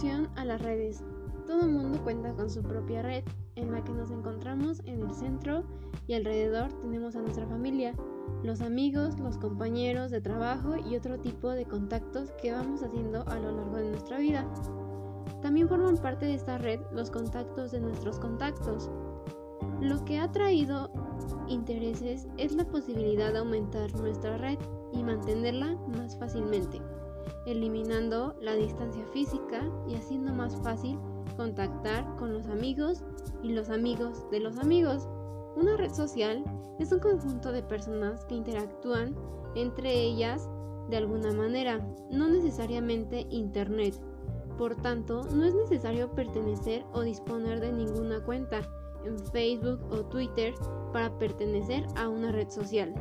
A las redes. Todo mundo cuenta con su propia red, en la que nos encontramos en el centro y alrededor tenemos a nuestra familia, los amigos, los compañeros de trabajo y otro tipo de contactos que vamos haciendo a lo largo de nuestra vida. También forman parte de esta red los contactos de nuestros contactos. Lo que ha traído intereses es la posibilidad de aumentar nuestra red y mantenerla más fácilmente, eliminando la distancia física y haciendo más fácil contactar con los amigos y los amigos de los amigos. Una red social es un conjunto de personas que interactúan entre ellas de alguna manera, no necesariamente Internet. Por tanto, no es necesario pertenecer o disponer de ninguna cuenta en Facebook o Twitter para pertenecer a una red social.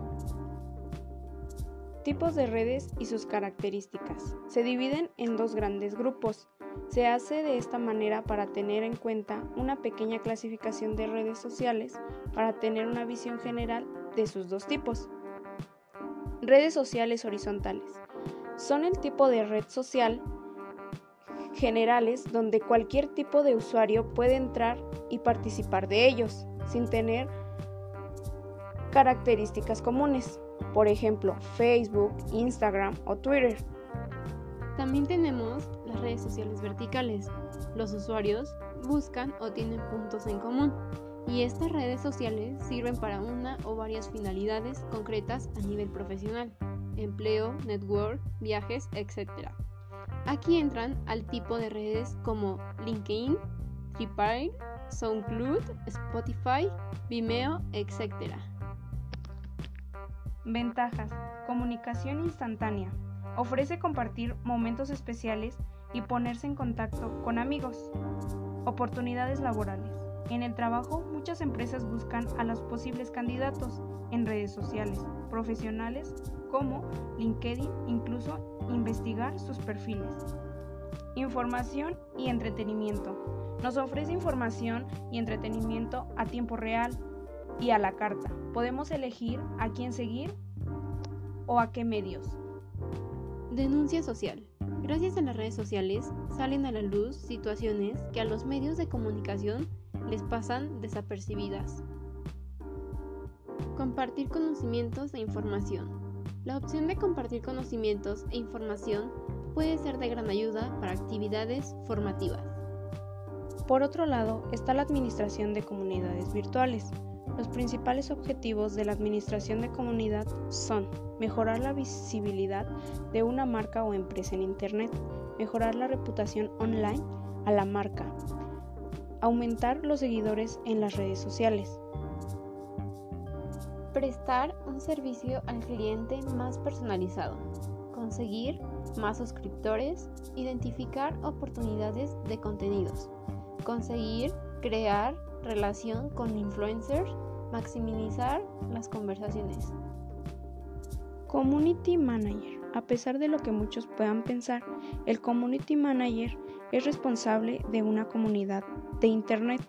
Tipos de redes y sus características. Se dividen en dos grandes grupos. Se hace de esta manera para tener en cuenta una pequeña clasificación de redes sociales para tener una visión general de sus dos tipos. Redes sociales horizontales. Son el tipo de red social generales donde cualquier tipo de usuario puede entrar y participar de ellos, sin tener características comunes, por ejemplo Facebook, Instagram o Twitter. También tenemos las redes sociales verticales. Los usuarios buscan o tienen puntos en común y estas redes sociales sirven para una o varias finalidades concretas a nivel profesional, empleo, network, viajes, etc. Aquí entran al tipo de redes como LinkedIn, Tripwire, SoundCloud, Spotify, Vimeo, etc. Ventajas. Comunicación instantánea. Ofrece compartir momentos especiales y ponerse en contacto con amigos. Oportunidades laborales. En el trabajo, muchas empresas buscan a los posibles candidatos en redes sociales, profesionales como LinkedIn, incluso investigar sus perfiles. Información y entretenimiento. Nos ofrece información y entretenimiento a tiempo real y a la carta. Podemos elegir a quién seguir o a qué medios. Denuncia social. Gracias a las redes sociales salen a la luz situaciones que a los medios de comunicación les pasan desapercibidas. Compartir conocimientos e información. La opción de compartir conocimientos e información puede ser de gran ayuda para actividades formativas. Por otro lado, está la administración de comunidades virtuales. Los principales objetivos de la administración de comunidad son mejorar la visibilidad de una marca o empresa en Internet, mejorar la reputación online a la marca, aumentar los seguidores en las redes sociales, prestar un servicio al cliente más personalizado, conseguir más suscriptores, identificar oportunidades de contenidos, conseguir crear relación con influencers, maximizar las conversaciones. Community Manager. A pesar de lo que muchos puedan pensar, el Community Manager es responsable de una comunidad de Internet.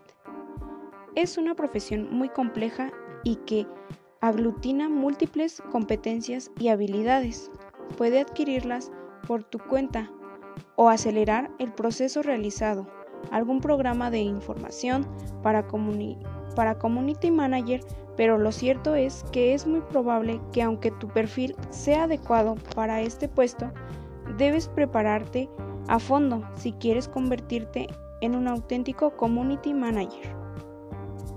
Es una profesión muy compleja y que aglutina múltiples competencias y habilidades. Puede adquirirlas por tu cuenta o acelerar el proceso realizado. Algún programa de información para, para Community Manager, pero lo cierto es que es muy probable que aunque tu perfil sea adecuado para este puesto, debes prepararte a fondo si quieres convertirte en un auténtico Community Manager.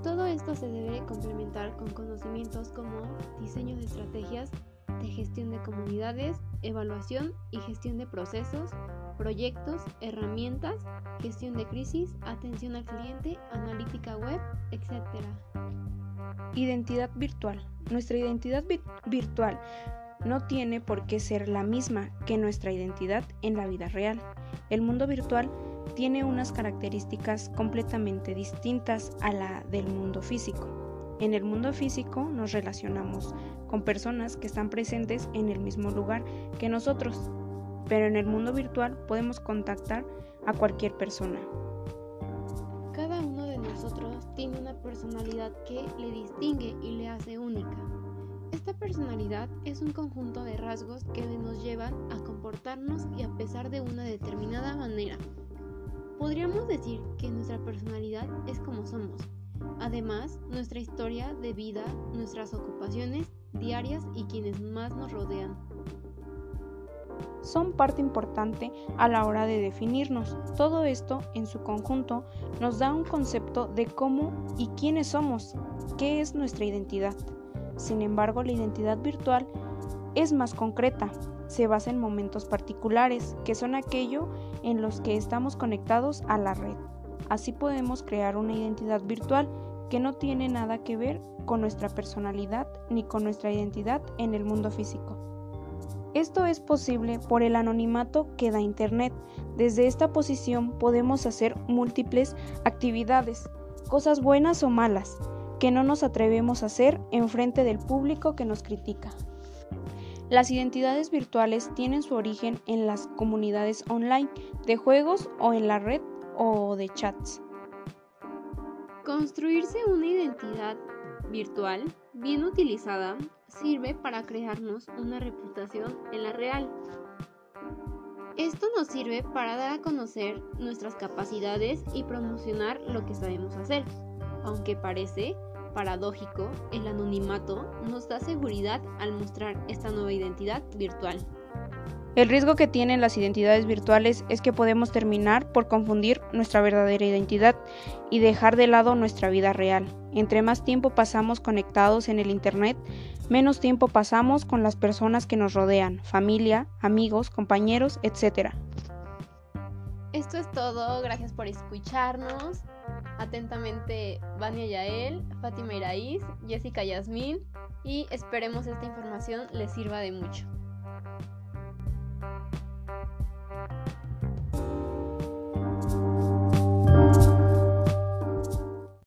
Todo esto se debe complementar con conocimientos como diseño de estrategias de gestión de comunidades, evaluación y gestión de procesos, proyectos, herramientas, gestión de crisis, atención al cliente, analítica web, etc. Identidad virtual. Nuestra identidad virtual no tiene por qué ser la misma que nuestra identidad en la vida real. El mundo virtual tiene unas características completamente distintas a la del mundo físico. En el mundo físico nos relacionamos con personas que están presentes en el mismo lugar que nosotros, pero en el mundo virtual podemos contactar a cualquier persona. Cada uno de nosotros tiene una personalidad que le distingue y le hace única. Esta personalidad es un conjunto de rasgos que nos llevan a comportarnos y a pesar de una determinada manera Podríamos decir que nuestra personalidad es como somos. Además, nuestra historia de vida, nuestras ocupaciones diarias y quienes más nos rodean. Son parte importante a la hora de definirnos. Todo esto, en su conjunto, nos da un concepto de cómo y quiénes somos, qué es nuestra identidad. Sin embargo, la identidad virtual es más concreta, se basa en momentos particulares, que son aquello en los que estamos conectados a la red. Así podemos crear una identidad virtual que no tiene nada que ver con nuestra personalidad ni con nuestra identidad en el mundo físico. Esto es posible por el anonimato que da Internet. Desde esta posición podemos hacer múltiples actividades, cosas buenas o malas, que no nos atrevemos a hacer en frente del público que nos critica. Las identidades virtuales tienen su origen en las comunidades online de juegos o en la red o de chats. Construirse una identidad virtual bien utilizada sirve para crearnos una reputación en la real. Esto nos sirve para dar a conocer nuestras capacidades y promocionar lo que sabemos hacer, aunque parece paradójico, el anonimato nos da seguridad al mostrar esta nueva identidad virtual. El riesgo que tienen las identidades virtuales es que podemos terminar por confundir nuestra verdadera identidad y dejar de lado nuestra vida real. Entre más tiempo pasamos conectados en el Internet, menos tiempo pasamos con las personas que nos rodean, familia, amigos, compañeros, etc. Esto es todo, gracias por escucharnos. Atentamente, Vania Yael, Fátima Iraíz, Jessica Yasmín y esperemos esta información les sirva de mucho.